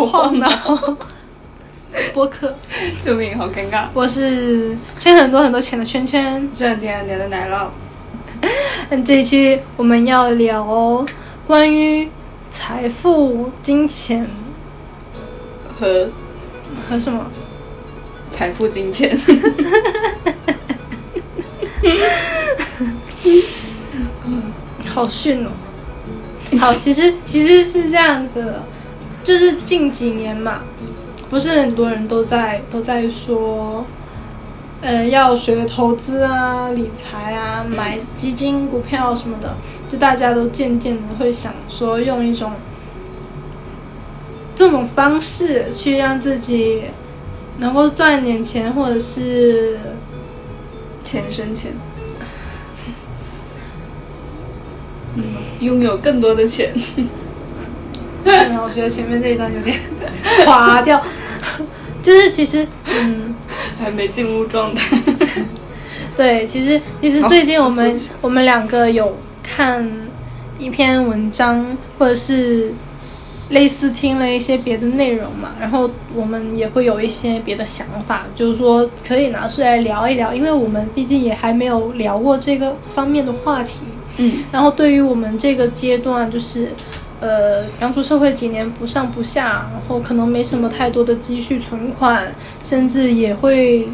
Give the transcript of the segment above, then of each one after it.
摇头晃脑播客，救命，好尴尬！我是圈很多很多钱的圈圈，赚点很甜的奶酪。嗯，这一期我们要聊关于财富、金钱和和什么？财富、金钱。好逊哦！好，其实其实是这样子的。就是近几年嘛，不是很多人都在都在说，呃，要学投资啊、理财啊、买基金、股票什么的，就大家都渐渐的会想说，用一种这种方式去让自己能够赚点钱，或者是钱生钱，嗯，拥有更多的钱。我觉得前面这一段有点 垮掉，就是其实，嗯，还没进入状态。对，其实其实最近我们我们两个有看一篇文章，或者是类似听了一些别的内容嘛，然后我们也会有一些别的想法，就是说可以拿出来聊一聊，因为我们毕竟也还没有聊过这个方面的话题。嗯，然后对于我们这个阶段，就是。呃，刚出社会几年不上不下，然后可能没什么太多的积蓄存款，甚至也会，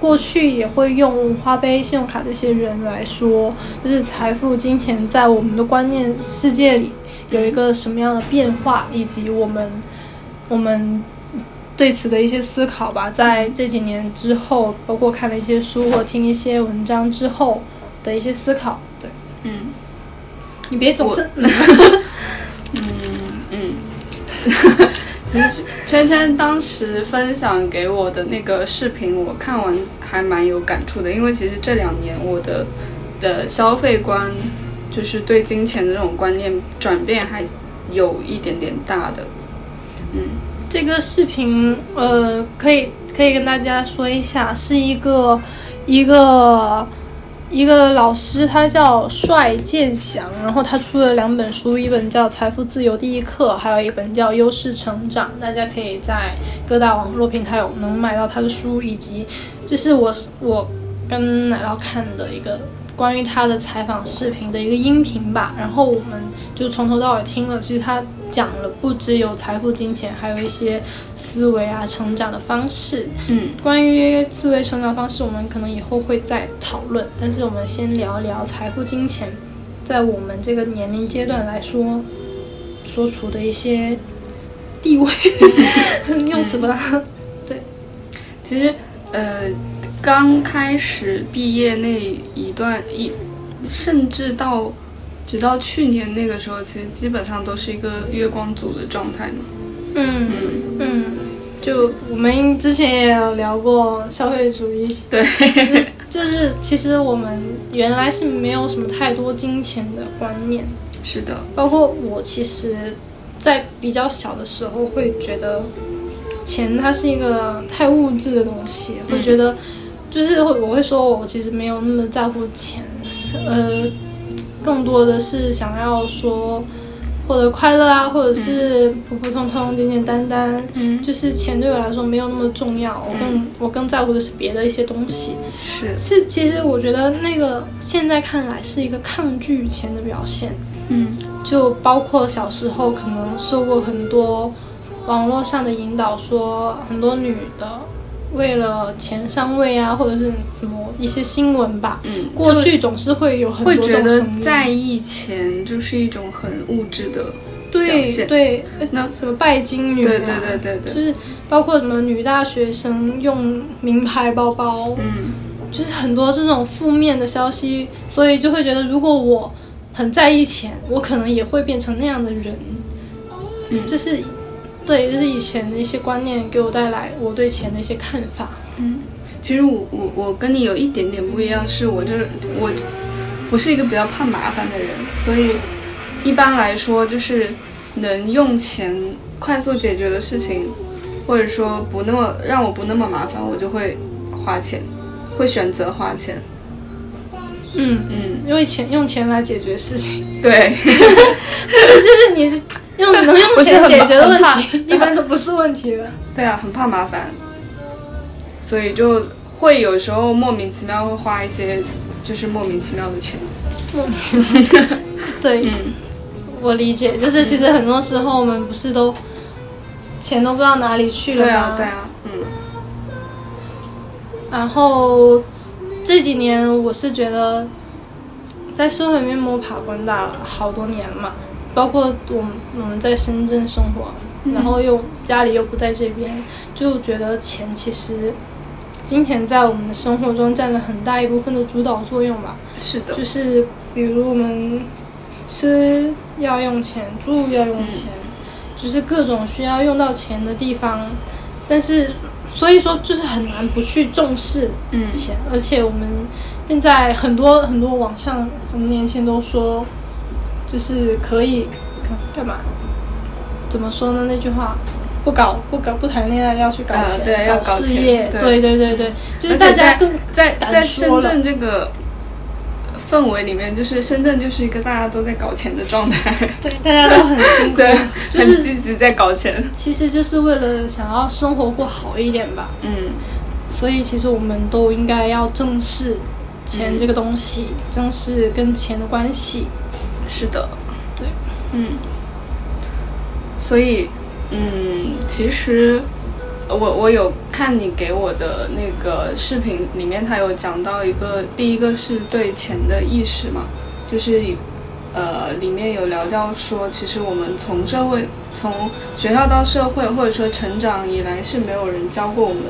过去也会用花呗、信用卡这些人来说，就是财富、金钱在我们的观念世界里有一个什么样的变化，以及我们我们对此的一些思考吧。在这几年之后，包括看了一些书或听一些文章之后的一些思考，对，嗯。你别总是 其实圈圈当时分享给我的那个视频，我看完还蛮有感触的，因为其实这两年我的的消费观，就是对金钱的这种观念转变还有一点点大的。嗯，这个视频呃，可以可以跟大家说一下，是一个一个。一个老师，他叫帅建祥，然后他出了两本书，一本叫《财富自由第一课》，还有一本叫《优势成长》。大家可以在各大网络平台有能买到他的书，以及这是我我跟奶酪看的一个。关于他的采访视频的一个音频吧，然后我们就从头到尾听了。其实他讲了不只有财富、金钱，还有一些思维啊、成长的方式。嗯，关于思维成长方式，我们可能以后会再讨论。但是我们先聊一聊财富、金钱，在我们这个年龄阶段来说，所处的一些地位，用词不当。对，其实，呃。刚开始毕业那一段一，甚至到直到去年那个时候，其实基本上都是一个月光族的状态嘛。嗯嗯，就我们之前也有聊过消费主义，对，就是其实我们原来是没有什么太多金钱的观念。是的，包括我，其实，在比较小的时候会觉得钱它是一个太物质的东西，会觉得。就是会，我会说，我其实没有那么在乎钱，呃，更多的是想要说获得快乐啊，或者是普普通通、简简单单，嗯，就是钱对我来说没有那么重要，我更我更在乎的是别的一些东西。是。是，其实我觉得那个现在看来是一个抗拒钱的表现，嗯。就包括小时候可能受过很多网络上的引导，说很多女的为了钱上位啊，或者是什么一些新闻吧，嗯，过去总是会有很多会觉得。在意钱就是一种很物质的，对对，那什么拜金女、啊，对对对对对，就是包括什么女大学生用名牌包包，嗯。就是很多这种负面的消息，所以就会觉得，如果我很在意钱，我可能也会变成那样的人。嗯。就是对，就是以前的一些观念给我带来我对钱的一些看法。嗯。其实我我我跟你有一点点不一样，是我就是我我是一个比较怕麻烦的人，所以一般来说就是能用钱快速解决的事情，或者说不那么让我不那么麻烦，我就会花钱，会选择花钱。嗯，嗯，因为钱用钱来解决事情，对，就是就是你是用能用钱解决的问题，一般都不是问题的。对啊，很怕麻烦，所以就会有时候莫名其妙会花一些就是莫名其妙的钱。莫名其妙 对，嗯我理解，就是其实很多时候我们不是都钱都不知道哪里去了吗？对啊，对啊，嗯然后这几年我是觉得，在社会里面摸爬滚打了好多年嘛，包括我们我们在深圳生活，然后又家里又不在这边，就觉得钱其实金钱在我们的生活中占了很大一部分的主导作用吧。是的，就是比如我们吃要用钱，住要用钱，就是各种需要用到钱的地方，但是所以说就是很难不去重视嗯。钱，而且我们现在很多很多网上很多年轻人都说，就是可以干干嘛？怎么说呢？那句话。不搞不搞不谈恋爱，要去搞呃钱，对要搞事业，对对对对对，就是大家都在敢在深圳这个氛围里面，就是深圳就是一个大家都在搞钱的状态，对大家都很辛苦，就是积极在搞钱。其实就是为了想要生活过好一点吧，嗯所以其实我们都应该要正视钱这个东西，正视跟钱的关系。是的，对，嗯，所以，嗯，其实我我有看你给我的那个视频里面，他有讲到一个，第一个是对钱的意识嘛，就是呃，里面有聊到说，其实我们从社会从学校到社会，或者说成长以来，是没有人教过我们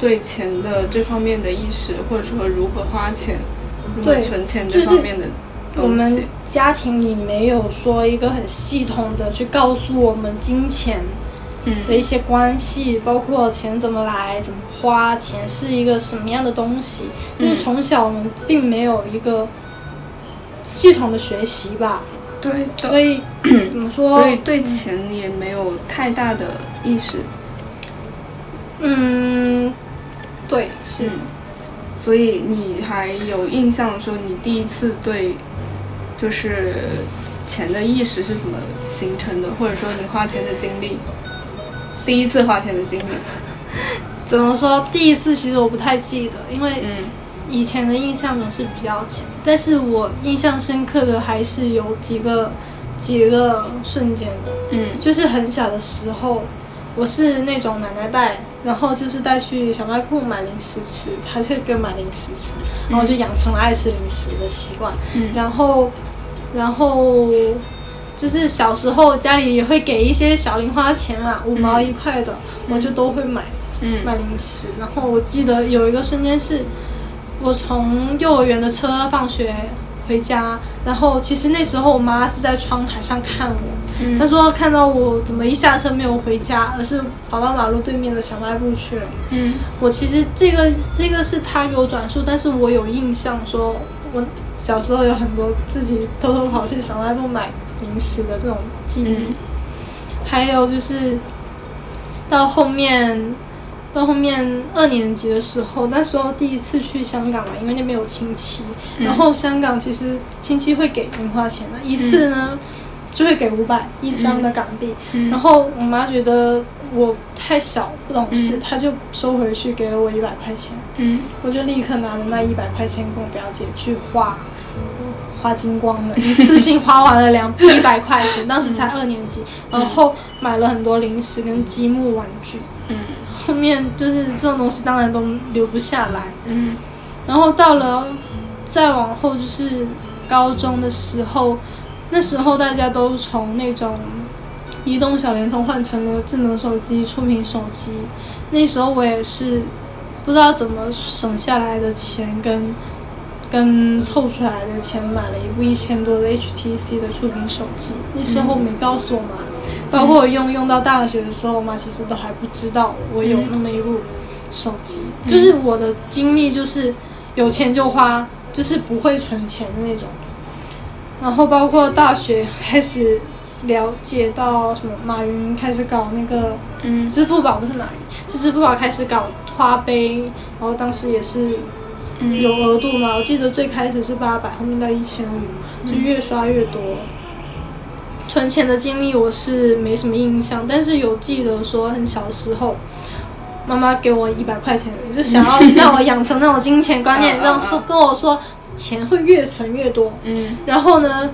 对钱的这方面的意识，或者说如何花钱、如何存钱这方面的我们。家庭里没有说一个很系统的去告诉我们金钱嗯的一些关系，包括钱怎么来、怎么花，钱是一个什么样的东西，就是嗯从小我们并没有一个系统的学习吧，对的。所以 怎么说？所以对钱也没有太大的意识，嗯，对，是。嗯，所以你还有印象说你第一次对就是钱的意识是怎么形成的，或者说你花钱的经历，第一次花钱的经历，怎么说？第一次其实我不太记得，因为嗯以前的印象总是比较浅，但是我印象深刻的还是有几个几个瞬间的，嗯就是很小的时候，我是那种奶奶带，然后就是带去小卖部买零食吃，他就给我买零食吃，然后就养成了爱吃零食的习惯，嗯然后然后。就是小时候家里也会给一些小零花钱啊，五毛一块的，我就都会买。嗯买零食。然后我记得有一个瞬间是，我从幼儿园的车放学回家，然后其实那时候我妈是在窗台上看我，她嗯说看到我怎么一下车没有回家，而是跑到马路对面的小卖部去了。嗯我其实这个这个是她给我转述，但是我有印象说，我小时候有很多自己偷偷跑去小卖部买零食的这种记忆。嗯。还有就是到后面，到后面二年级的时候，那时候第一次去香港嘛，因为那边有亲戚，嗯。然后香港其实亲戚会给零花钱的，一次呢、就会给五百一张的港币，嗯。然后我妈觉得我太小不懂事，嗯。她就收回去给了我一百块钱，嗯。我就立刻拿着那一百块钱跟我表姐去花，花精光了，一次性花完了两一百块钱，当时才二年级，然后买了很多零食跟积木玩具，嗯。后面就是这种东西当然都留不下来，嗯。然后到了再往后就是高中的时候，那时候大家都从那种移动小联通换成了智能手机、触屏手机。那时候我也是不知道怎么省下来的钱跟跟凑出来的钱买了一部一千多的 HTC 的触屏手机。那时候没告诉我妈，包括我用用到大学的时候，我妈其实都还不知道我有那么一部手机。就是我的经历就是有钱就花，就是不会存钱的那种。然后包括大学开始了解到什么，马云开始搞那个嗯支付宝，不是马云，是支付宝开始搞花呗，然后当时也是有额度吗，我记得最开始是八百，后面到一千五，就越刷越多。存钱的经历我是没什么印象，但是有记得说很小的时候，妈妈给我一百块钱，就想要让我养成那种金钱观念，让说跟我说钱会越存越多。嗯然后呢，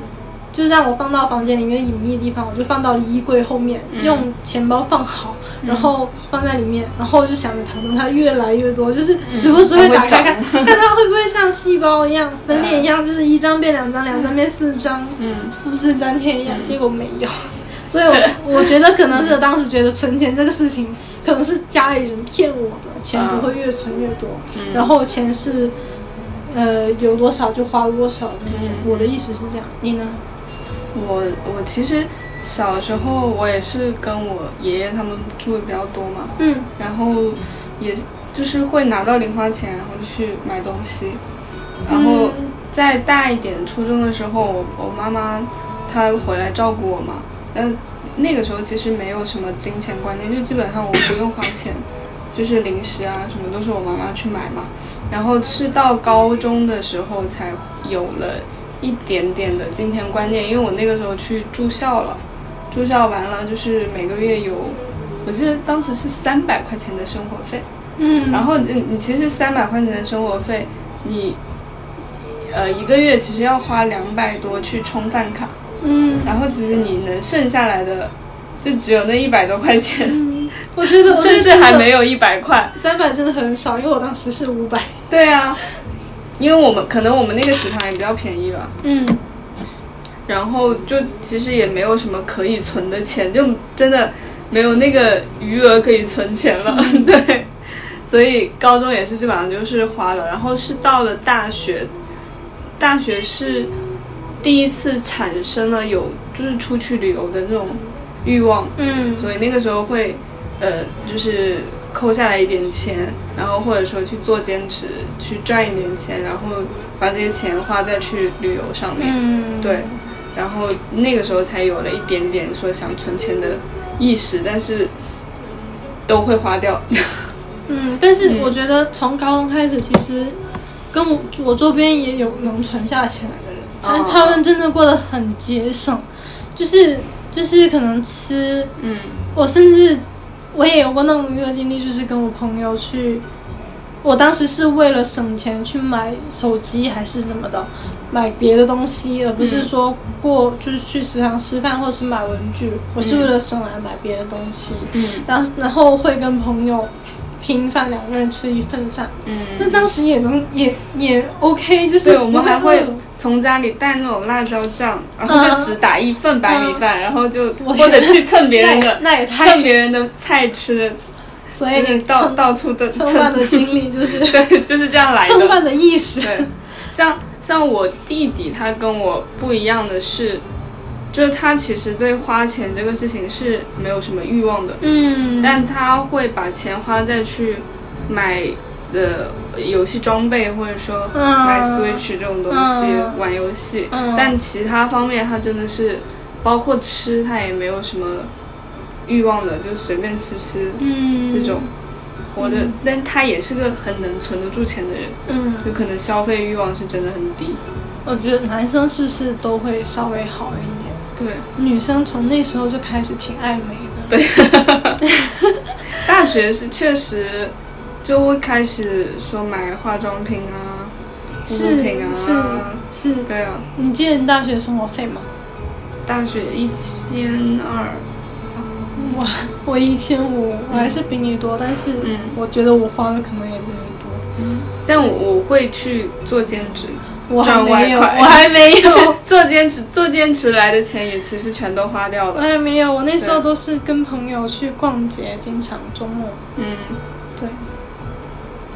就让我放到房间里面隐秘的地方，我就放到了衣柜后面，嗯用钱包放好，然后放在里面，然后我就想着它，等它越来越多，就是时不时会打开看，看它会不会像细胞一样分裂一样，就是一张变两张，两张变四张，嗯复制粘贴一样，结果没有。所以我，我觉得可能是我当时觉得存钱这个事情，可能是家里人骗我的，钱不会越存越多，嗯然后钱是，呃，有多少就花多少的那种。嗯我的意思是这样，你呢？我我其实小时候我也是跟我爷爷他们住的比较多嘛，嗯然后也就是会拿到零花钱，然后去买东西。然后嗯再大一点，初中的时候，我我妈妈她回来照顾我嘛，但那个时候其实没有什么金钱观念，就基本上我不用花钱，就是零食啊什么都是我妈妈去买嘛。然后是到高中的时候才有了一点点的金钱观念，因为我那个时候去住校了，住校完了就是每个月有，我记得当时是三百块钱的生活费。嗯，然后你你其实三百块钱的生活费，你呃一个月其实要花两百多去充饭卡，嗯。然后其实你能剩下来的就只有那一百多块钱，嗯，我觉得甚至还没有一百块。三百，真的很少，因为我当时是五百。对啊，因为我们可能我们那个食堂也比较便宜吧，嗯。然后就其实也没有什么可以存的钱，就真的没有那个余额可以存钱了。对，所以高中也是基本上就是花了，然后是到了大学，大学是第一次产生了有就是出去旅游的那种欲望，嗯。所以那个时候会呃就是扣下来一点钱，然后或者说去做兼职去赚一点钱，然后把这些钱花在去旅游上面。嗯，对，然后那个时候才有了一点点说想存钱的意识，但是都会花掉。嗯，但是我觉得从高中开始，其实跟我我周边也有能存下钱来的人，但是他们真的过得很节省，就是就是可能吃，嗯我甚至我也有过那种一个经历，就是跟我朋友去，我当时是为了省钱去买手机还是什么的，买别的东西，而不是说过就是去食堂吃饭或是买文具，我是为了省来买别的东西。嗯然后然后会跟朋友拼饭，两个人吃一份饭。嗯那嗯，当时也能也也 OK，就是对，我们还会从家里带那种辣椒酱，然后就只打一份白米饭，然后就或者去蹭别人的。那也太蹭，别人的菜吃，所以到到处的蹭饭的经历就是 对，就是这样来的。蹭饭的意识。对，像像我弟弟，他跟我不一样的是，就是他其实对花钱这个事情是没有什么欲望的，嗯，但他会把钱花在去买的游戏装备，或者说买嗯 Switch 这种东西、嗯玩游戏。嗯但其他方面，他真的是包括吃，他也没有什么欲望的，就随便吃吃嗯这种。活的，但他也是个很能存得住钱的人，嗯，就可能消费欲望是真的很低。我觉得男生是不是都会稍微好一点？对，女生从那时候就开始挺爱美的。对。大学是确实就会开始说买化妆品啊，护肤品啊，是是，对啊，你记得你大学生活费吗？大学一千二，我我一千五，我还是比你多，但是嗯。我觉得我花的可能也比你多。嗯。但我我会去做兼职，我还没有，我还没有，做兼职，做兼职来的钱也其实全都花掉我了。还没有。我那时候都是跟朋友去逛街，经常周末。嗯，对，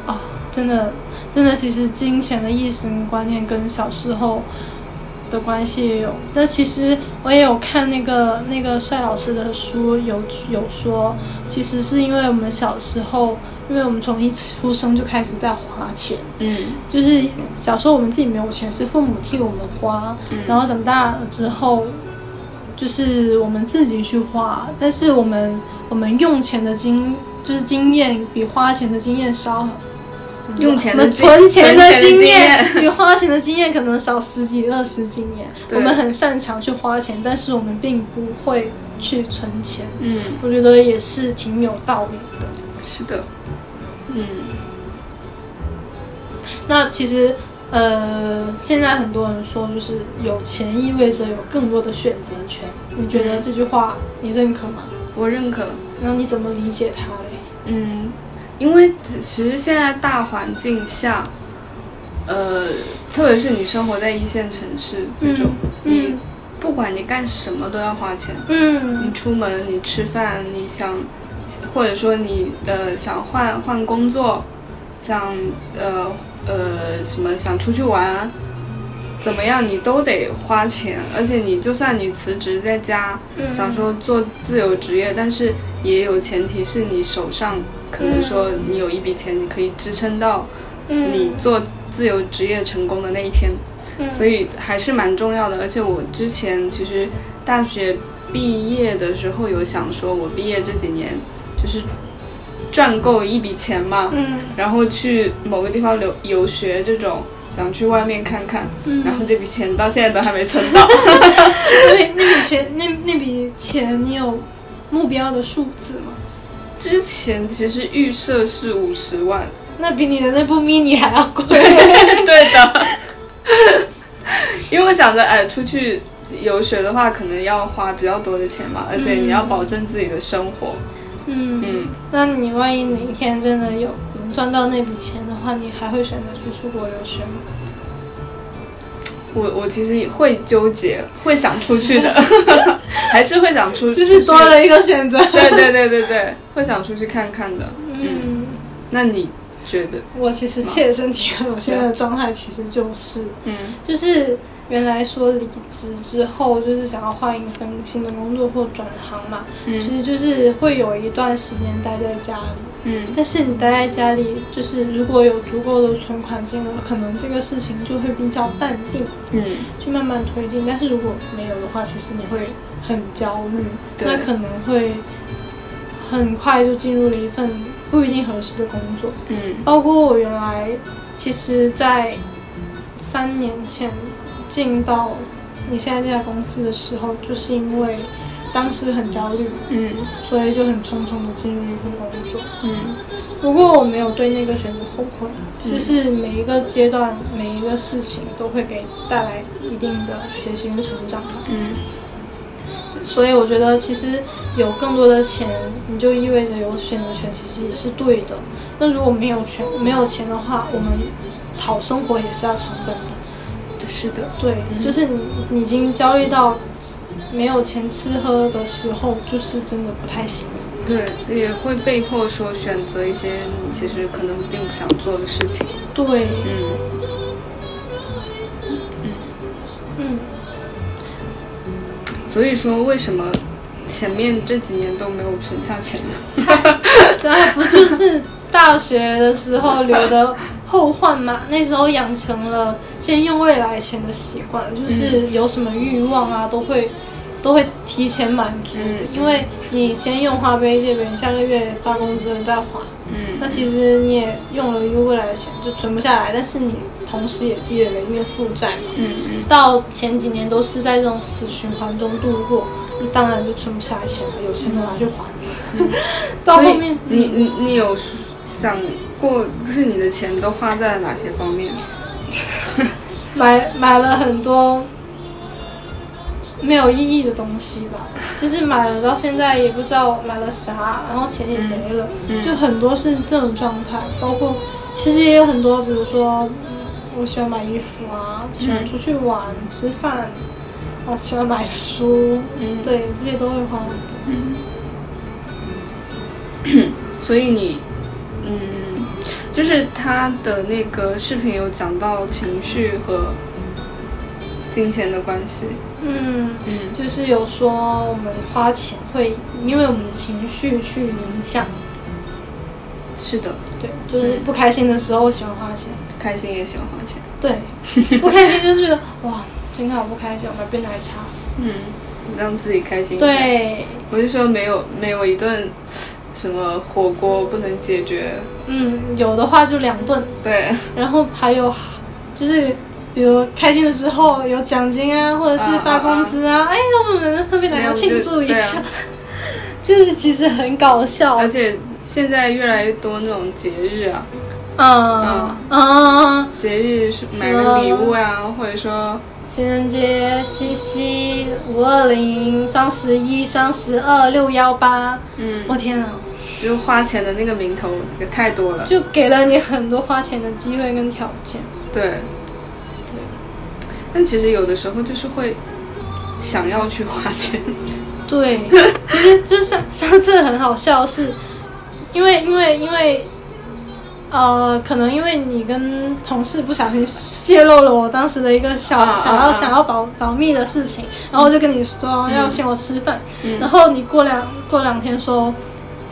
哦，真的，真的，其实金钱的意识跟观念跟小时候的关系也有。但其实我也有看那个那个帅老师的书，有有说，其实是因为我们小时候，因为我们从一出生就开始在花钱，嗯就是小时候我们自己没有钱，是父母替我们花，嗯然后长大了之后。就是我们自己去花，但是我们我们用钱的经就是经验比花钱的经验少，用钱的我们存钱的经验比花钱的经验可能少十几二十几年。我们很擅长去花钱，但是我们并不会去存钱。嗯，我觉得也是挺有道理的。是的，嗯那其实，呃，现在很多人说，就是有钱意味着有更多的选择权。你觉得这句话你认可吗？我认可。那你怎么理解它嘞？嗯，因为其实现在大环境下，呃，特别是你生活在一线城市那种，你嗯不管你干什么都要花钱。嗯你出门，你吃饭，你想，或者说你呃想换换工作，想呃呃什么想出去玩，怎么样你都得花钱，而且你就算你辞职在家，嗯。想说做自由职业，但是也有前提是你手上可能说你有一笔钱，你可以支撑到嗯。你做自由职业成功的那一天。嗯。所以还是蛮重要的。而且我之前其实大学毕业的时候有想说，我毕业这几年就是赚够一笔钱嘛，嗯然后去某个地方留游学这种。想去外面看看，嗯，然后这笔钱到现在都还没存到。所以那笔钱那那笔钱你有目标的数字吗？之前其实预设是五十万，那比你的那部 mini 还要贵。对的，因为我想着，哎，出去游学的话，可能要花比较多的钱嘛，而且你要保证自己的生活。嗯，嗯，那你万一哪一天真的有赚到那笔钱的话，你还会选择去出国留学吗？我我其实也会纠结，会想出去的，还是会想出，就是多了一个选择。对对对对对，会想出去看看的。嗯，那你觉得？我其实切身体会，我现在的状态其实就是，嗯就是原来说离职之后，就是想要换一份新的工作或转行嘛，其嗯实就是会有一段时间待在家里。嗯但是你待在家里，就是如果有足够的存款金额，可能这个事情就会比较淡定，嗯，去慢慢推进。但是如果没有的话，其实你会很焦虑，那可能会很快就进入了一份不一定合适的工作。嗯包括我原来，其实，在三年前进到你现在这家公司的时候，就是因为当时很焦虑，嗯所以就很匆匆的进入一份工作。嗯不过我没有对那个选择后悔，嗯就是每一个阶段、每一个事情都会给带来一定的学习跟成长吧。嗯所以我觉得其实有更多的钱，你就意味着有选择权，其实也是对的。那如果没有权、没有钱的话，我们讨生活也是要成本的。是的，对，就是你你已经焦虑到没有钱吃喝的时候，就是真的不太行。对，也会被迫说选择一些你其实可能并不想做的事情。对，嗯嗯，所以说为什么前面这几年都没有存下钱呢？不就是大学的时候留的后患嘛？那时候养成了先用未来钱的习惯，就是有什么欲望啊，都会都会提前满足，嗯因为你先用花呗借呗，你，下个月发工资了再还，嗯那其实你也用了一个未来的钱，就存不下来，但是你同时也积累了一个负债嘛。嗯嗯到前几年都是在这种死循环中度过，那当然就存不下来钱了，有钱就拿去还。到后面，你你你有想过，就是你的钱都花在了哪些方面？买买了很多没有意义的东西吧，就是买了到现在也不知道买了啥，然后钱也没了，嗯就很多是这种状态。包括其实也有很多，比如说，嗯我喜欢买衣服啊，喜欢出去玩、吃饭，啊，喜欢买书，嗯对，这些都会花很多。所以你，嗯，就是他的那个视频有讲到情绪和金钱的关系。嗯，嗯就是有说我们花钱会因为我们的情绪去影响，是的，对，就是不开心的时候喜欢花钱，开心也喜欢花钱。对，不开心就是觉得哇，今天我不开心，我买杯奶茶，嗯，让自己开心。，对，我就说没有没有一顿什么火锅不能解决。嗯，有的话就两顿，对，然后还有就是。比如开心的时候有奖金啊，或者是发工资啊，哎，我们喝杯奶茶庆祝一下，就是其实很搞笑，而且现在越来越多那种节日啊，啊啊，节日是买个礼物啊，或者说情人节、七夕、五二零、双十一、双十二、六幺八，嗯，我天啊，就是花钱的那个名头也太多了。就给了你很多花钱的机会跟条件。对，对但其实有的时候就是会想要去花钱。对，其实就上上次很好笑是，因为因为因为，呃，可能因为你跟同事不小心泄露了我当时的一个小、想要啊想要保保密的事情，然后就跟你说要请我吃饭，嗯然后你过两过两天说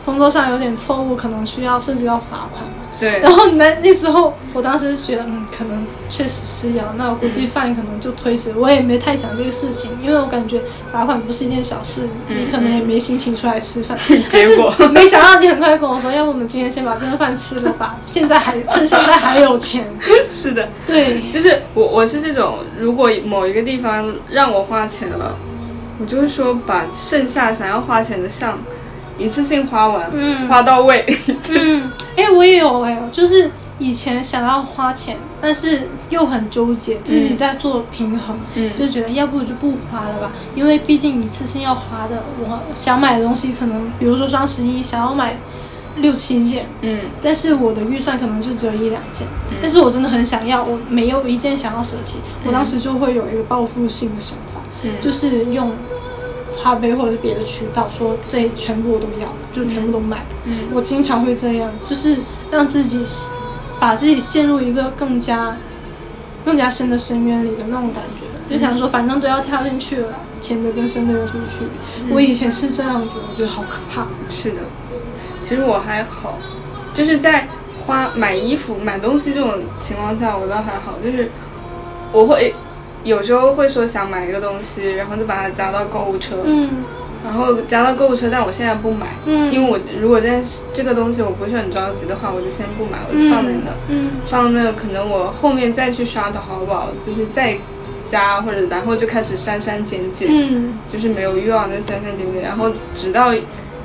工作上有点错误，可能需要甚至要罚款。对然，后那那时候我当时就觉得，嗯，可能确实是要，那我估计饭可能就推迟，我也没太想这个事情，因为我感觉罚款不是一件小事，你可能也没心情出来吃饭。但是结果没想到你很快跟我说，要不我们今天先把这顿饭吃了吧，现在还趁现在还有钱。是的，对，就是我我是这种，如果某一个地方让我花钱了，我就会说把剩下想要花钱的项一次性花完，嗯。花到位。嗯，哎、我也有哎、就是以前想要花钱，但是又很纠结，自己在做平衡。嗯。就觉得要不就不花了吧，因为毕竟一次性要花的，我想买的东西可能，比如说双十一想要买六七件，嗯。但是我的预算可能就只有一两件，但是我真的很想要，我没有一件想要舍弃，我当时就会有一个报复性的想法，嗯。就是用花呗或者是别的渠道说这全部我都要，就全部都买。嗯我经常会这样，就是让自己把自己陷入一个更加更加深的深渊里的那种感觉。就想说，反正都要跳进去了，浅的跟深的有什么区别？我以前是这样子，我觉得好可怕。是的，其实我还好，就是在花买衣服、买东西这种情况下，我倒还好，就是我会有时候会说想买一个东西，然后就把它加到购物车，嗯。然后加到购物车，但我现在不买，嗯，因为我如果在这个东西我不是很着急的话，我就先不买，我就放在那，嗯放那可能我后面再去刷淘宝，就是再加或者然后就开始删删减减，嗯。就是没有欲望的删删减减，然后直到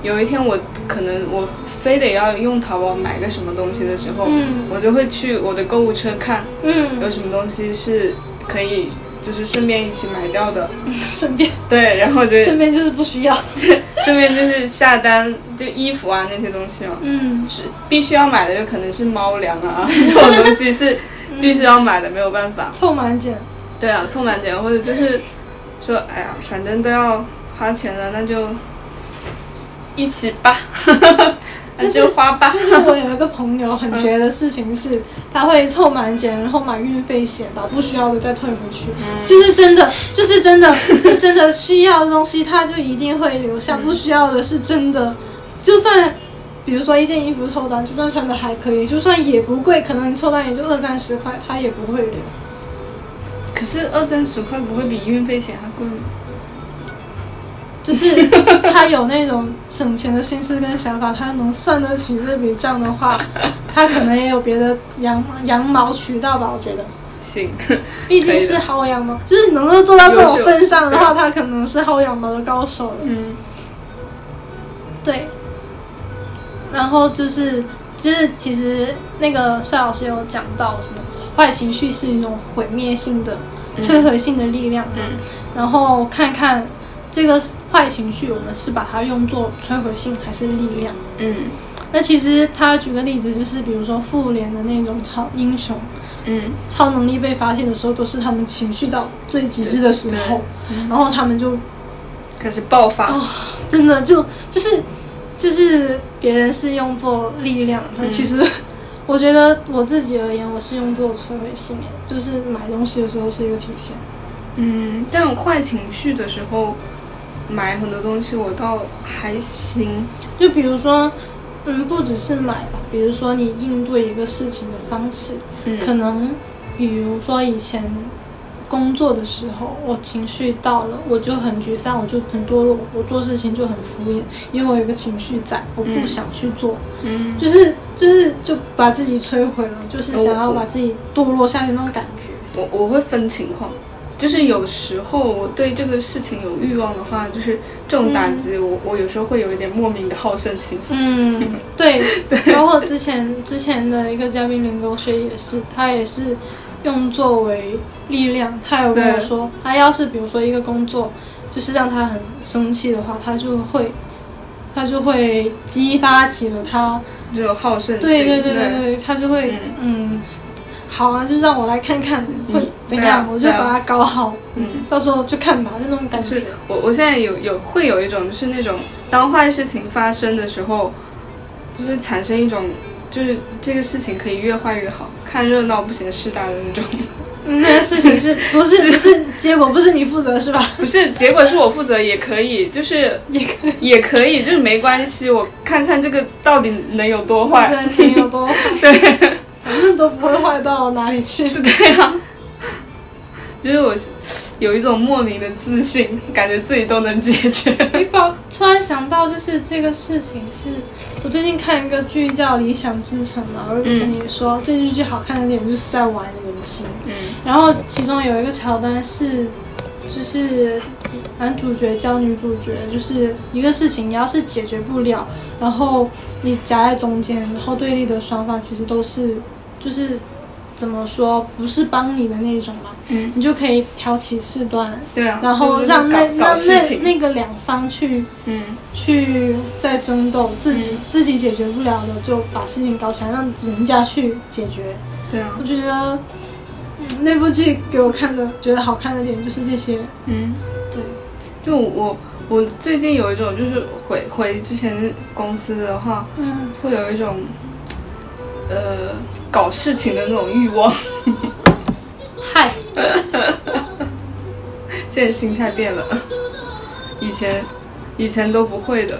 有一天我可能我非得要用淘宝买个什么东西的时候，嗯。我就会去我的购物车看嗯，有什么东西是可以就是顺便一起买掉的，顺便对，然后就顺便就是不需要。对顺便就是下单就衣服啊那些东西嘛，嗯是必须要买的，就可能是猫粮啊 这种东西是必须要买的，没有办法。凑满减。对啊，凑满减或者就是说，哎呀，反正都要花钱了，那就一起吧，那就花吧。但是我有一个朋友很绝的事情是，他会凑满减，然后买运费险，把不需要的再退回去。就是真的，就是真的，是真的需要的东西，他就一定会留下；不需要的是真的，就算比如说一件衣服凑单，就算穿的还可以，就算也不贵，可能你凑单也就二三十块，他也不会留。可是二三十块不会比运费险还贵吗？就是他有那种省钱的心思跟想法，他能算得起这笔账的话，他可能也有别的羊羊毛渠道吧，我觉得。行，毕竟是薅羊毛，就是能够做到这种份上的话，他可能是薅羊毛的高手了。嗯对。然后就是，就是其实那个帅老师有讲到什么坏情绪是一种毁灭性的、嗯摧毁性的力量，嗯然后看看这个坏情绪，我们是把它用作摧毁性还是力量。嗯那其实他举个例子，就是比如说复联的那种超英雄，嗯超能力被发现的时候，都是他们情绪到最极致的时候，然后他们就开始爆发。哦真的就就是就是别人是用作力量，但嗯其实 我觉得我自己而言，我是用作摧毁性，就是买东西的时候是一个体现。嗯，但我坏情绪的时候买很多东西，我倒还行。就比如说，嗯，不只是买吧，比如说你应对一个事情的方式，嗯。可能比如说以前工作的时候，我情绪到了，我就很沮丧，我就很堕落，我做事情就很敷衍，因为我有一个情绪在，我不嗯想去做，嗯。就是就是就把自己摧毁了，就是想要把自己堕落下去那种感觉。我我会分情况，就是有时候我对这个事情有欲望的话，就是这种打击，我我有时候会有一点莫名的好胜心。嗯，对，包括之前之前的一个嘉宾林狗水也是，他也是用作为力量。他有跟我说，他要是比如说一个工作，就是让他很生气的话，他就会他就会激发起了他，这种好胜心，对对对对对，他就会嗯嗯，好啊，就让我来看看会嗯怎样，我就把它搞好，嗯。到时候就看吧，就那种感觉是。我我现在有有会有一种就是那种当坏事情发生的时候，就是产生一种就是这个事情可以越坏越好，看热闹不嫌事大的那种。嗯那个事情是 不是不是结果不是你负责是吧？不是结果是我负责也可以，就是也可以。也可以，就是没关系，我看看这个到底能有多坏。对，你有多坏？对，反正都不会坏到哪里去。对啊，就是我有一种莫名的自信，感觉自己都能解决。你把突然想到，就是这个事情是，我最近看一个剧叫《理想之城》嘛，我就跟你说，这剧剧好看的点就是在玩人心。嗯然后其中有一个桥段是，就是男主角教女主角，就是一个事情你要是解决不了，然后你夹在中间，然后对立的双方其实都是，就是怎么说，不是帮你的那种嘛，嗯，你就可以挑起事端，对啊，然后让那让那，那个两方去嗯去再争斗，自己、自己解决不了的就把事情搞起来，让人家去解决。对啊，我觉得、嗯、那部剧给我看的觉得好看的点就是这些。嗯。对，就我我最近有一种就是回回之前公司的话，嗯，会有一种呃搞事情的那种欲望。嗨，现在心态变了，以前以前都不会的。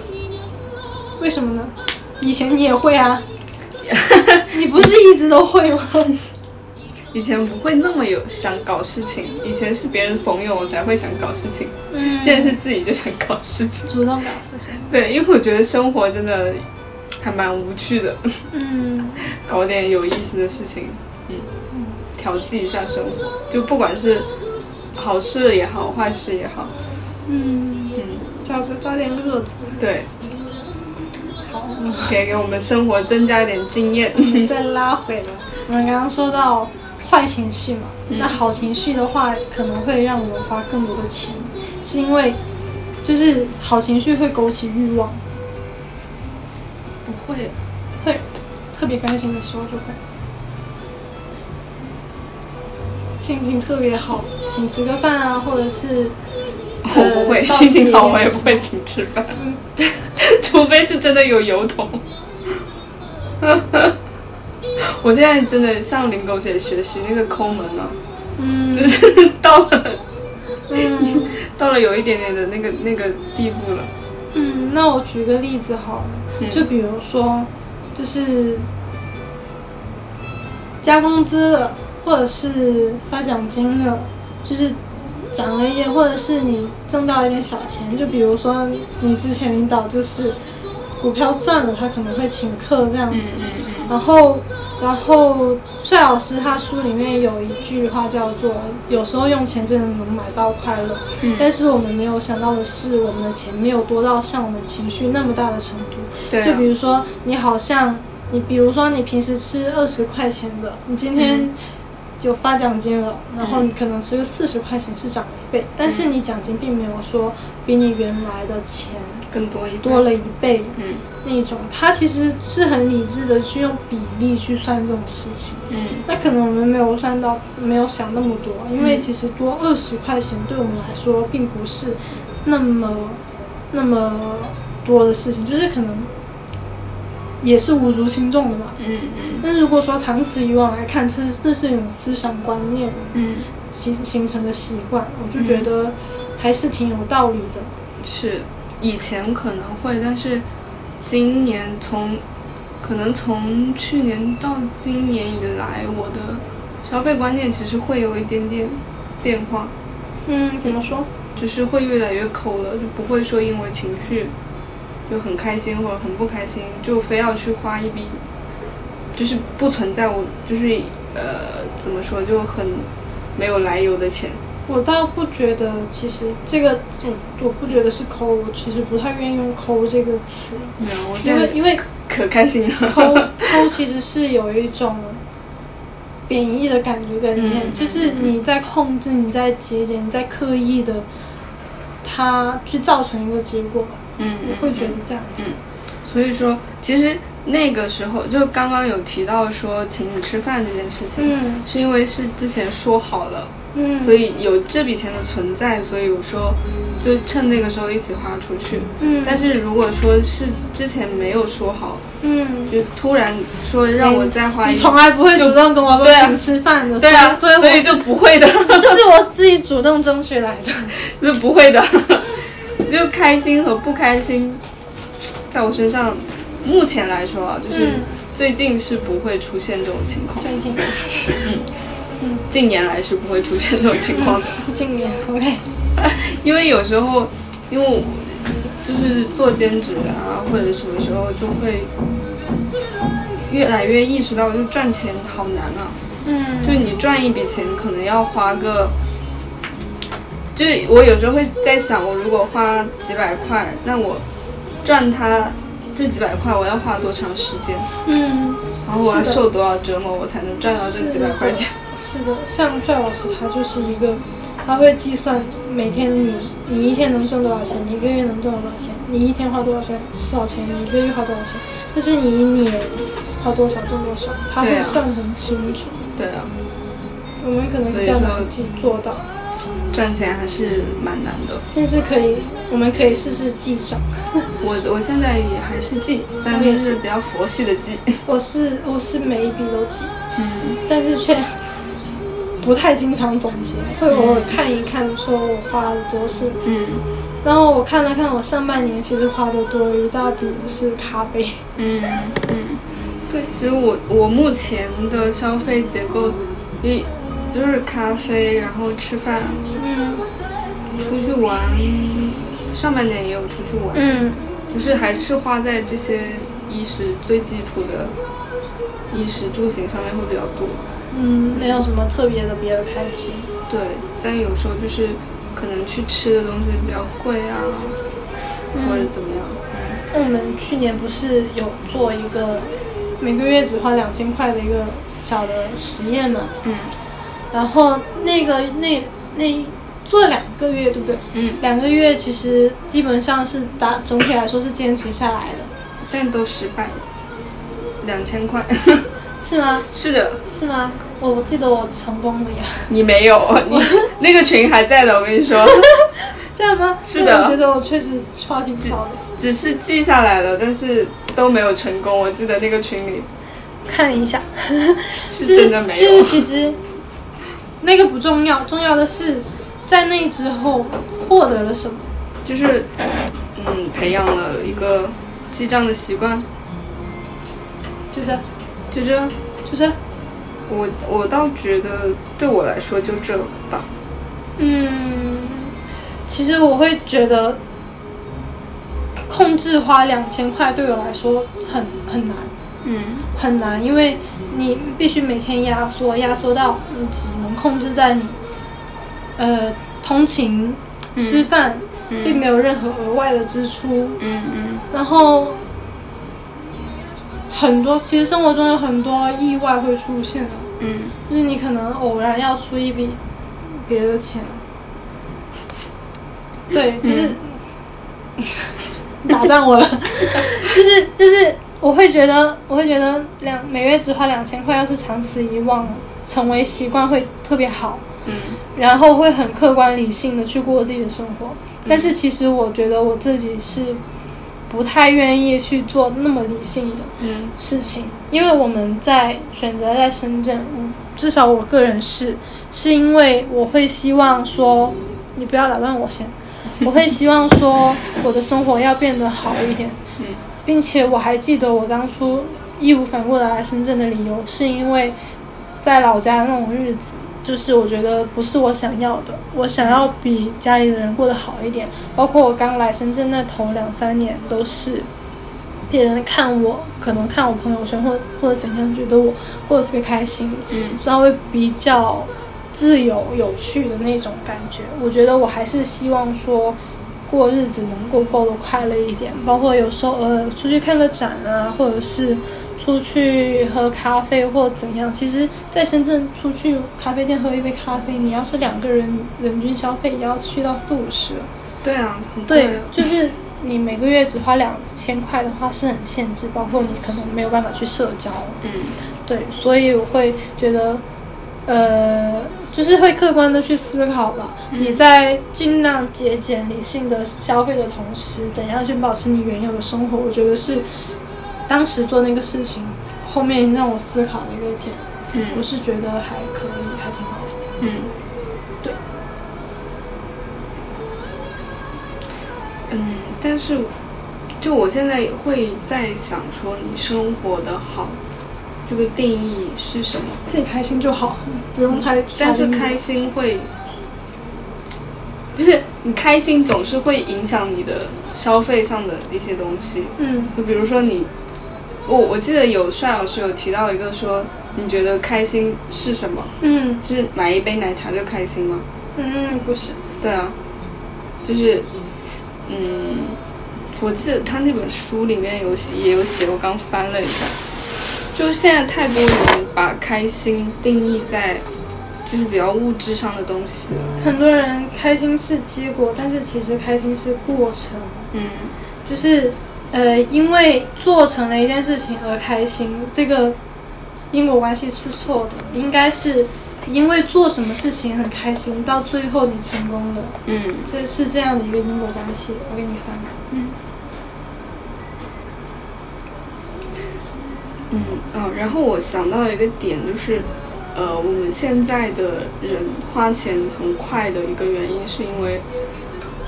为什么呢？以前你也会啊，你不是一直都会吗？以前不会那么有想搞事情，以前是别人怂恿我才会想搞事情，嗯，现在是自己就想搞事情。主动搞事情。对，因为我觉得生活真的还蛮无趣的，嗯搞点有意思的事情，嗯，调剂一下生活，就不管是好事也好，坏事也好，嗯，嗯，找着找点乐子。对，好，给给我们生活增加一点经验。再拉回来，我们刚刚说到坏情绪嘛，嗯。那好情绪的话，可能会让我们花更多的钱，是因为就是好情绪会勾起欲望，不会，会特别开心的时候就会。心情特别好，请吃个饭啊，或者是 我不会，呃心情好我也不会请吃饭，除非是真的有油桶。我现在真的向林狗姐学习那个抠门啊，嗯，就是 到了嗯。到了有一点点的那个那个地步了。嗯，那我举个例子好了，嗯。就比如说，就是加工资了，或者是发奖金了，就是涨了一点，或者是你挣到一点小钱，就比如说你之前领导就是股票赚了，他可能会请客这样子，然后。然后帅老师他书里面有一句话叫做“有时候用钱真的能买到快乐”，嗯。但是我们没有想到的是，我们的钱没有多到像我们情绪那么大的程度。对、啊。就比，如说，你好像你，比如说你平时吃二十块钱的，你今天有发奖金了，然后你可能吃个四十块钱是涨一倍，但是你奖金并没有说比你原来的钱更多一多了一倍。嗯。那种，他其实是很理智的去用比例去算这种事情。嗯。那可能我们没有算到，没有想那么多，因为其实多二十块钱对我们来说并不是那么那么多的事情，就是可能也是无足轻重的嘛。嗯嗯。但是如果说长此以往来看，这这是一种思想观念嗯，形形成的习惯，我就觉得还是挺有道理的。是以前可能会，但是今年从可能从去年到今年以来，我的消费观念其实会有一点点变化。嗯，怎么说？就是会越来越抠了，就不会说因为情绪就很开心或者很不开心，就非要去花一笔，就是不存在我就是呃怎么说就很没有来由的钱。我倒不觉得，其实这个我我不觉得是抠，我其实不太愿意用抠这个词，没有，我因为因为可开心了。抠抠其实是有一种贬义的感觉在里面，嗯就是你在控制，你在节俭，你在刻意的，它去造成一个结果，嗯，我会觉得这样子。所以说，其实那个时候就刚刚有提到说请你吃饭这件事情，嗯是因为是之前说好了，嗯，所以有这笔钱的存在，所以我说就趁那个时候一起花出去。嗯，但是如果说是之前没有说好，嗯，就突然说让我再花一，你从来不会主动跟我说请吃饭的，对啊，所以所以我所以就不会的，这是我自己主动争取来的。就不会的，就开心和不开心，在我身上，目前来说啊，就是嗯，最近是不会出现这种情况，最近近年来是不会出现这种情况的，近年 OK，因为有时候，因为我就是做兼职啊，或者什么时候就会越来越意识到，就赚钱好难啊。嗯就你赚一笔钱，可能要花个，就是我有时候会在想，我如果花几百块，那我赚它这几百块，我要花多长时间？嗯，然后我要受多少折磨，我才能赚到这几百块钱？是的，像帅老师他就是一个，他会计算每天你你一天能挣多少钱，你一个月能挣多少钱，你一天花多少钱多少钱，你一个月花多少钱，就是你一年花多少挣多少，他会算很清楚。对啊，我们可能这样难记做到，赚钱还是蛮难的。但是可以，我们可以试试记账。我我现在也还是记，但是比较佛系的记。我是我是每一笔都记，嗯但是却不太经常总结，会偶尔看一看，说我花了多少。嗯然后我看了看，我上半年其实花的多一大笔是咖啡。嗯嗯，对，其实我我目前的消费结构，一就是咖啡，然后吃饭，嗯出去玩，上半年也有出去玩，嗯就是还是花在这些衣食最基础的衣食住行上面会比较多。嗯，没有什么特别的别的开支。对，但有时候就是可能去吃的东西比较贵啊，或者怎么样。那我们去年不是有做一个每个月只花两千块的一个小的实验嘛？嗯然后那个那那做两个月，对不对？嗯，两个月其实基本上是打整体来说是坚持下来的，但都失败了，两千块。是吗？是的，是吗？我我记得我成功了呀，你没有，你那个群还在的，我跟你说，这样吗？是的我觉得我确实花挺少的。只是记下来了，但是都没有成功。我记得那个群里看一下，是真的没有就是。其实那个不重要，重要的是在那之后获得了什么。就是嗯，培养了一个记账的习惯，就这，就这。就这。我我倒觉得对我来说就这吧。嗯，其实我会觉得控制花两千块对我来说很很难。嗯很难，因为你必须每天压缩，压缩到你只能控制在你，呃，通勤、吃饭，并没有任何额外的支出。嗯嗯然后很多，其实生活中有很多意外会出现的，嗯。就是你可能偶然要出一笔别的钱，对，就是、打断我了，就是就是我会觉得我会觉得两每月只花两千块，要是长此以往成为习惯会特别好，嗯。然后会很客观理性的去过自己的生活。但是其实我觉得我自己是不太愿意去做那么理性的嗯事情，因为我们在选择在深圳，嗯，至少我个人是，是因为我会希望说，你不要打断我先，我会希望说我的生活要变得好一点，嗯并且我还记得我当初义无反顾的来深圳的理由，是因为在老家那种日子。就是我觉得不是我想要的，我想要比家里的人过得好一点。包括我刚来深圳那头两三年，都是别人看我，可能看我朋友圈或者或者怎样，觉得我过得特别开心，嗯稍微比较自由有趣的那种感觉。我觉得我还是希望说过日子能够过得快乐一点，包括有时候呃出去看个展啊，或者是出去喝咖啡或怎样。其实，在深圳出去咖啡店喝一杯咖啡，你要是两个人人均消费也要去到四五十。对啊，很贵对啊，就是你每个月只花两千块的话是很限制，包括你可能没有办法去社交。嗯对，所以我会觉得，呃，就是会客观的去思考吧。你在尽量节俭、理性的消费的同时，怎样去保持你原有的生活？我觉得是当时做那个事情后面让我思考的一个点。我嗯是觉得还可以，还挺好的。嗯，对。嗯，但是就我现在会在想说，你生活的好这个定义是什么？自己开心就好，不用太但是开心会，就是你开心总是会影响你的消费上的一些东西。嗯就比如说你，我我记得有帅老师有提到一个说，你觉得开心是什么？嗯就是买一杯奶茶就开心吗？嗯，不是，对啊，就是，嗯，我记得他那本书里面有写，也有写，我刚翻了一下，就是现在太多人把开心定义在就是比较物质上的东西了。很多人开心是结果，但是其实开心是过程。嗯就是呃，因为做成了一件事情而开心，这个因果关系是错的，应该是因为做什么事情很开心，到最后你成功了，嗯这是这样的一个因果关系。我给你翻，嗯嗯哦，然后我想到一个点就是。呃，我们现在的人花钱很快的一个原因，是因为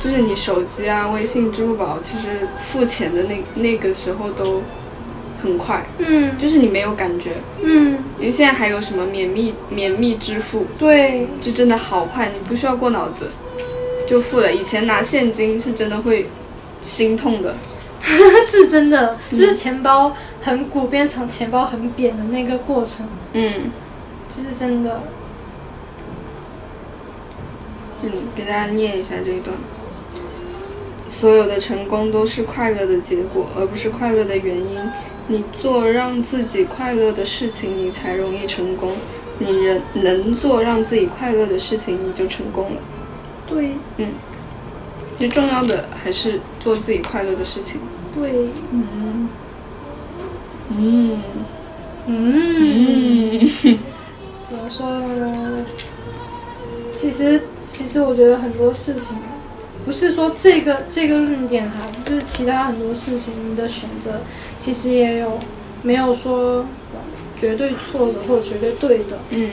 就是你手机啊、微信、支付宝，其实付钱的那那个时候都很快，嗯就是你没有感觉。嗯，因为现在还有什么免密免密支付，对，就真的好快，你不需要过脑子就付了。以前拿现金是真的会心痛的。是真的，就是钱包很鼓变成钱包很扁的那个过程，嗯，这是真的。嗯，给大家念一下这一段。所有的成功都是快乐的结果，而不是快乐的原因。你做让自己快乐的事情，你才容易成功。你人能做让自己快乐的事情，你就成功了。对嗯最重要的还是做自己快乐的事情。对，嗯嗯嗯。嗯 怎么说呢？其实，其实我觉得很多事情，不是说这个这个论点哈，就是其他很多事情的选择，其实也有没有说绝对错的或者绝对对的。嗯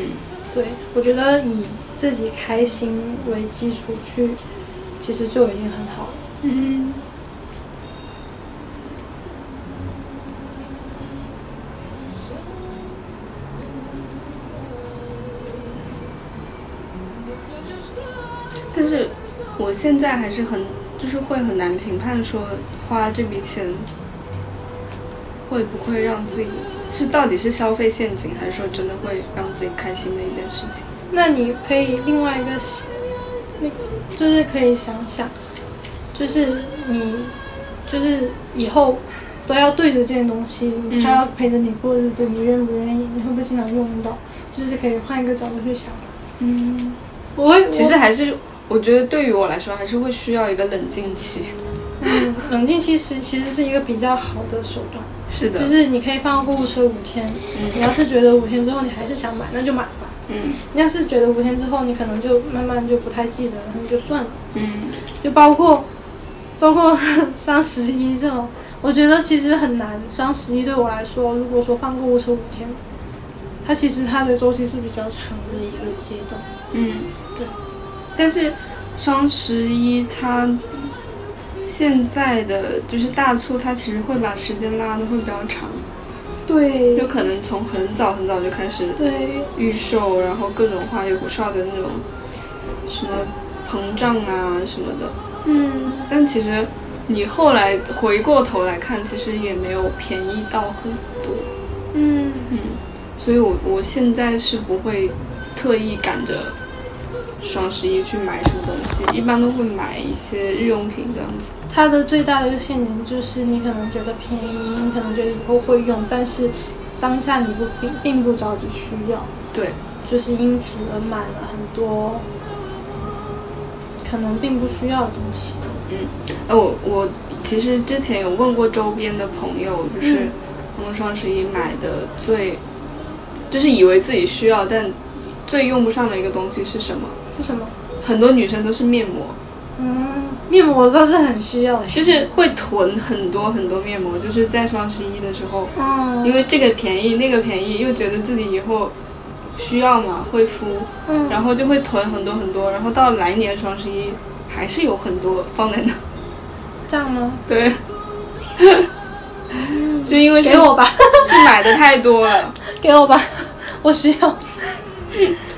对我觉得以自己开心为基础去，其实就已经很好了。嗯。现在还是很，就是会很难评判说花这笔钱会不会让自己是到底是消费陷阱，还是说真的会让自己开心的一件事情。那你可以另外一个就是可以想想，就是你就是以后都要对着这件东西，嗯它要陪着你过日子，你愿不愿意？你会不会经常用到？就是可以换一个角度去想。嗯，我会，其实还是我觉得对于我来说，还是会需要一个冷静期。嗯，冷静期是其实是一个比较好的手段，是的，就是你可以放购物车五天。嗯你要是觉得五天之后你还是想买，那就买吧。嗯你要是觉得五天之后你可能就慢慢就不太记得了，那就算了。嗯就包括包括 双十一这种，我觉得其实很难。双十一对我来说，如果说放购物车五天，它其实它的周期是比较长的一个阶段。嗯，对。但是双十一它现在的就是大促，它其实会把时间拉的会比较长，对。就可能从很早很早就开始对。预售，然后各种花里胡哨的那种什么膨胀啊什么的。嗯，但其实你后来回过头来看，其实也没有便宜到很多。嗯。嗯，所以我我现在是不会特意赶着双十一去买什么东西，一般都会买一些日用品这样子。它的最大的一个陷阱就是你可能觉得便宜，你可能觉得以后会用，但是当下你不并并不着急需要，对，就是因此而买了很多可能并不需要的东西。嗯呃，我我其实之前有问过周边的朋友，就是嗯他们双十一买的最，就是以为自己需要但最用不上的一个东西是什么？是什么？很多女生都是面膜，嗯，面膜倒是很需要的。就是会囤很多很多面膜，就是在双十一的时候，嗯，因为这个便宜那个便宜，又觉得自己以后需要嘛，会敷，嗯，然后就会囤很多很多，然后到来年双十一还是有很多放在那，这样吗？对，就因为是给我吧，是买的太多了。给我吧，我需要。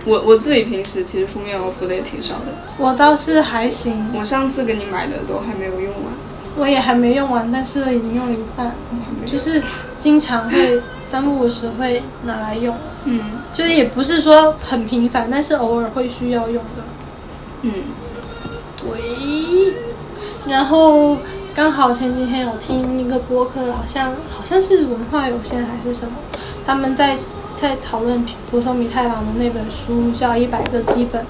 我我自己平时其实敷面膜敷的也挺少的，我倒是还行，我上次给你买的都还没有用完，我也还没用完，但是已经用了一半，就是经常会三不五时会拿来用，嗯。就是也不是说很频繁，但是偶尔会需要用的。嗯。对，然后刚好前几天有听一个播客，好像好像是文化有限还是什么，他们在在讨论普通米太郎的那本书叫《一百个基本》，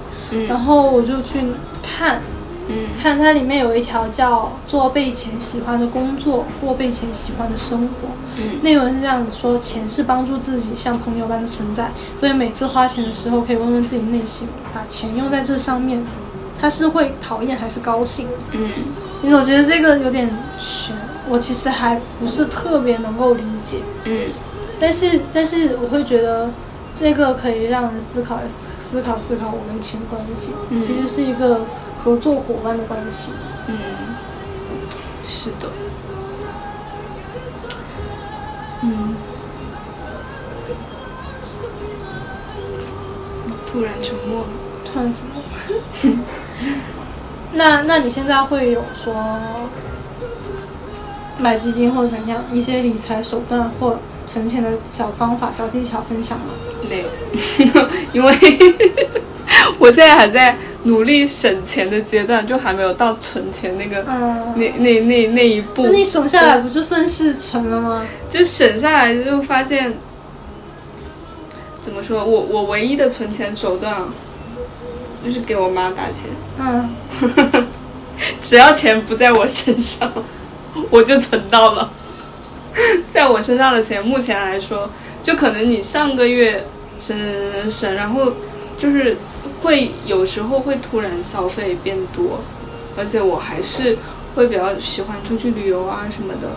然嗯后我就去看，嗯。看它里面有一条叫“做被钱喜欢的工作，过被钱喜欢的生活”。嗯。内文是这样子说：钱是帮助自己像朋友般的存在，所以每次花钱的时候，可以问问自己内心，把钱用在这上面，他是会讨厌还是高兴？嗯。你总觉得这个有点悬，我其实还不是特别能够理解，嗯但是但是我会觉得这个可以让人思考思考思考我们情关系，嗯其实是一个合作伙伴的关系。嗯，是的，嗯，突然沉默了。突然沉默？那那你现在会有说买基金或者怎样一些理财手段或存钱的小方法、小技巧分享吗？没有，因为 我现在还在努力省钱的阶段，就还没有到存钱那个、嗯，那那那那一步那。你省下来不就算是存了吗？就省下来就发现，怎么说我我唯一的存钱手段啊，就是给我妈打钱，嗯，只要钱不在我身上，我就存到了。在我身上的钱，目前来说，就可能你上个月省省省，然后就是会有时候会突然消费变多，而且我还是会比较喜欢出去旅游啊什么的。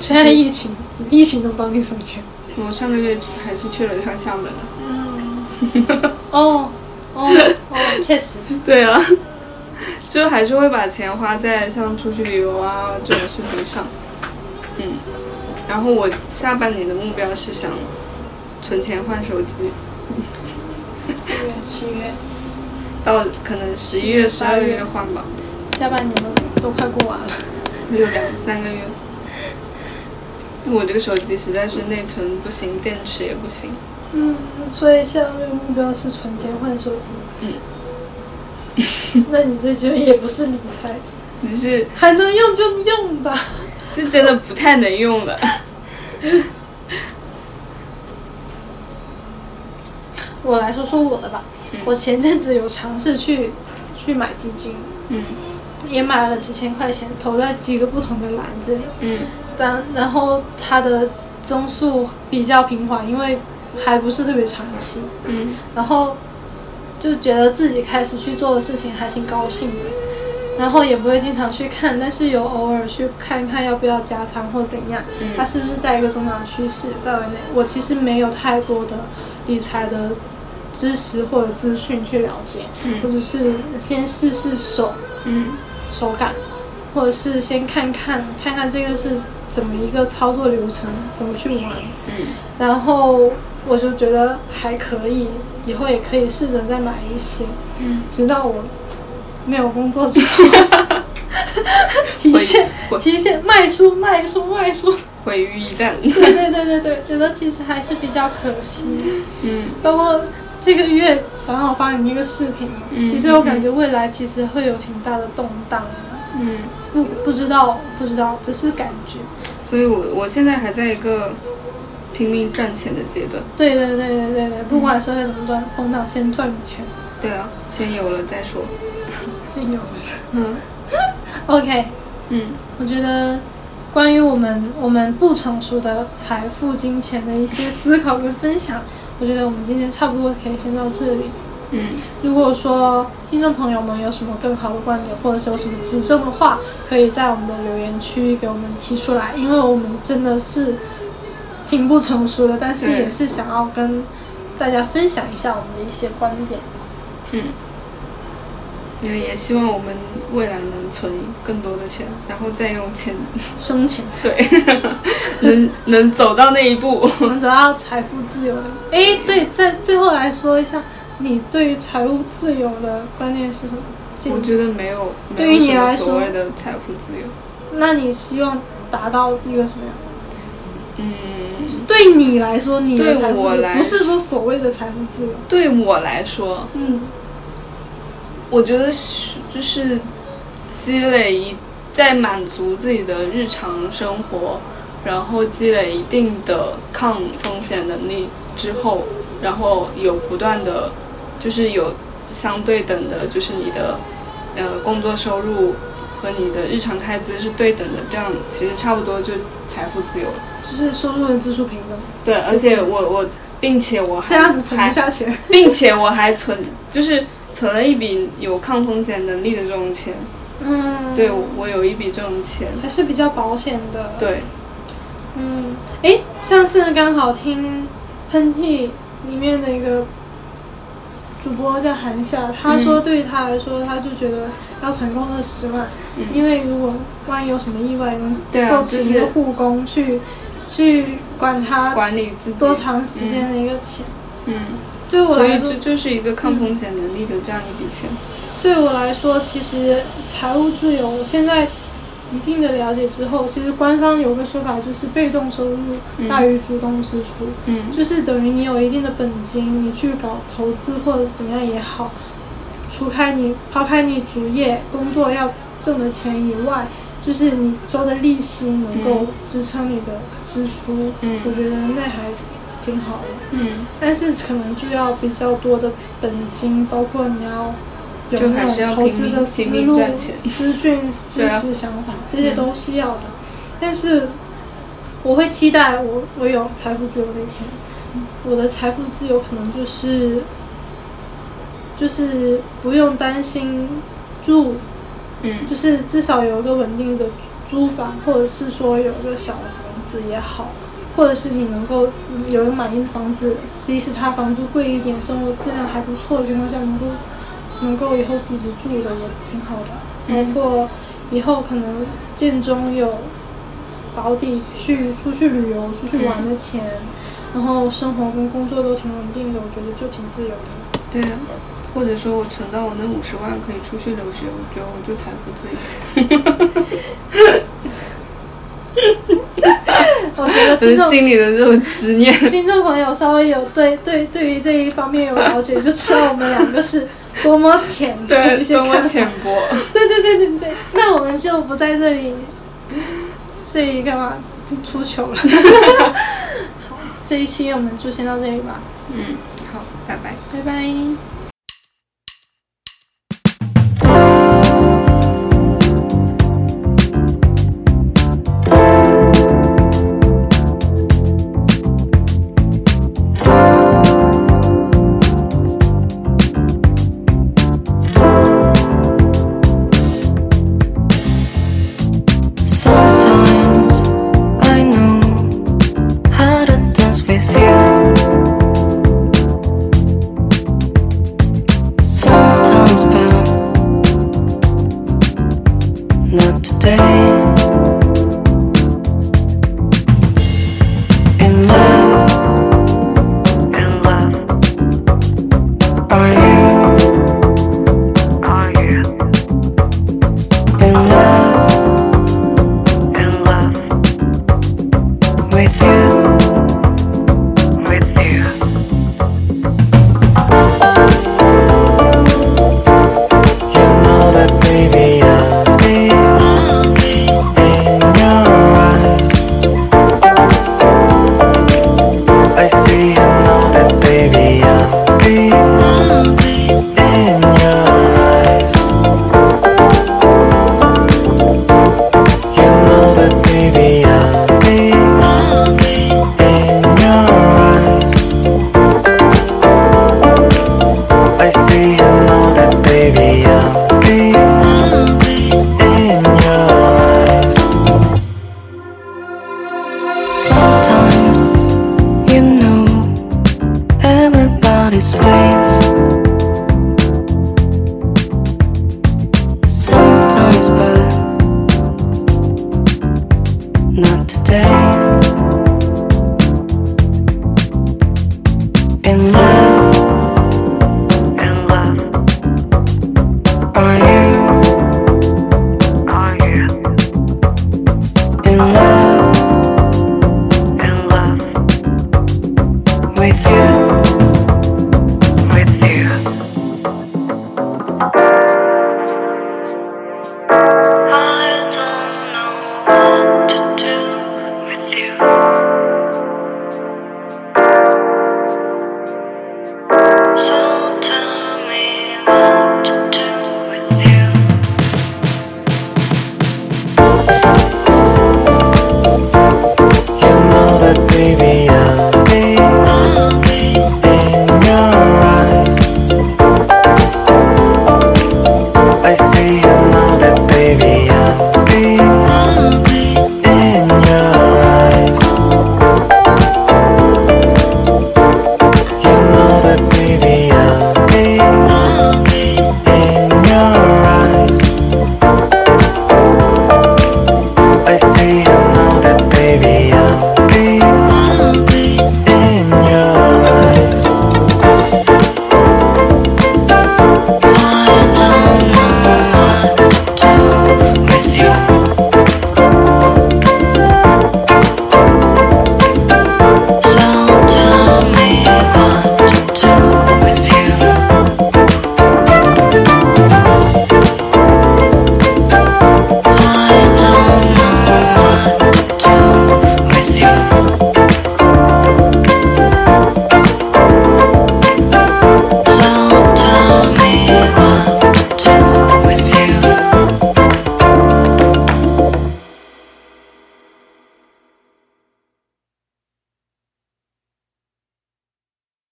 现在疫情，疫情能帮你省钱。我上个月还是去了趟厦门嗯。哦哦哦，确实，对啊，就还是会把钱花在像出去旅游啊这种事情上。嗯，然后我下半年的目标是想存钱换手机，四月、七月，到可能十一月、十二月换吧，下半年都都快过完了。还有两三个月。因为我这个手机实在是内存不行，电池也不行。嗯，所以下个月目标是存钱换手机。嗯，那你这就也不是理财，你是还能用就用吧。是真的不太能用了。我来说说我的吧。我前阵子有尝试去去买基金，嗯也买了几千块钱，投在几个不同的篮子里。嗯但然后它的增速比较平缓，因为还不是特别长期。嗯然后就觉得自己开始去做的事情还挺高兴的，然后也不会经常去看，但是有偶尔去看看要不要加仓或怎样，它是不是在一个增长趋势范围内。我其实没有太多的理财的知识或者资讯去了解，我只是先试试手嗯手感，或者是先看看看看这个是怎么一个操作流程，怎么去玩。嗯然后我就觉得还可以，以后也可以试着再买一些，嗯直到我没有工作之后，提现提现卖出卖出卖出，毁于一旦。对对对对对，觉得其实还是比较可惜。嗯包括这个月正好发你那个视频，嗯其实我感觉未来其实会有挺大的动荡，嗯，不不知道不知道，只是感觉。所以我我现在还在一个拼命赚钱的阶段。对对对对对对，不管社会怎么赚动荡，先赚钱。对啊，先有了再说。嗯 OK，嗯我觉得关于我们我们不成熟的财富、金钱的一些思考跟分享，我觉得我们今天差不多可以先到这里。嗯如果说听众朋友们有什么更好的观点，或者是有什么指正的话，可以在我们的留言区给我们提出来，因为我们真的是挺不成熟的，但是也是想要跟大家分享一下我们的一些观点。嗯。也也希望我们未来能存更多的钱，然后再用钱，生钱对，能能走到那一步。我们走到财富自由的。哎，对，在最后来说一下，你对于财务自由的观念是什么？我觉得没有，对于你来说所谓的财富自由。那你希望达到一个什么样？嗯，对你来说，你的对财富自由我来不是说所谓的财富自由。对我来说，嗯我觉得是就是积累一，在满足自己的日常生活，然后积累一定的抗风险能力之后，然后有不断的，就是有相对等的，就是你的呃工作收入和你的日常开支是对等的，这样其实差不多就财富自由了。就是收入跟支出平等，对，而且我我，并且我还这样子存不下钱。并且我还存，就是存了一笔有抗风险能力的这种钱。嗯，对，我我有一笔这种钱。还是比较保险的。，对，嗯，哎，上次刚好听喷嚏里面的一个主播叫韩夏，他说对于他来说，他就觉得要存够二十万，嗯因为如果万一有什么意外，能对请一个护工去、去管他管理自己多长时间的一个钱。嗯，对我来说所以这，就是一个抗风险能力的这样一笔钱。对我来说，其实财务自由，我现在一定的了解之后，其实官方有个说法就是被动收入大于主动支出，嗯。就是等于你有一定的本金，你去搞投资或者怎么样也好，除开你抛开你主业工作要挣的钱以外，就是你收的利息能够支撑你的支出，嗯。我觉得那还挺好的。嗯，但是可能就要比较多的本金，包括你要有那种投资的思路、资讯、知识、想法，这些东西要的。但是我会期待我我有财富自由的一天。我的财富自由可能就是就是不用担心住，嗯。就是至少有一个稳定的租房，或者是说有一个小的房子也好，或者是你能够嗯有一个满意的房子，即使它房租贵一点，生活质量还不错的情况下，能够能够以后一直住的也挺好的。包嗯括以后可能建中有保底去出去旅游、出去玩的钱，然后生活跟工作都挺稳定的，我觉得就挺自由的。对啊。或者说我存到我那五十万可以出去留学，我觉得我就财富自由。我觉得就听众心里的这种执念。听众朋友稍微有对对对于这一方面有了解，就知道我们两个是多么浅的，一些多么。浅薄。对对对对对，那我们就不在这里，这里干嘛出糗了？好，这一期我们就先到这里吧。嗯，好。拜拜。拜拜。not today.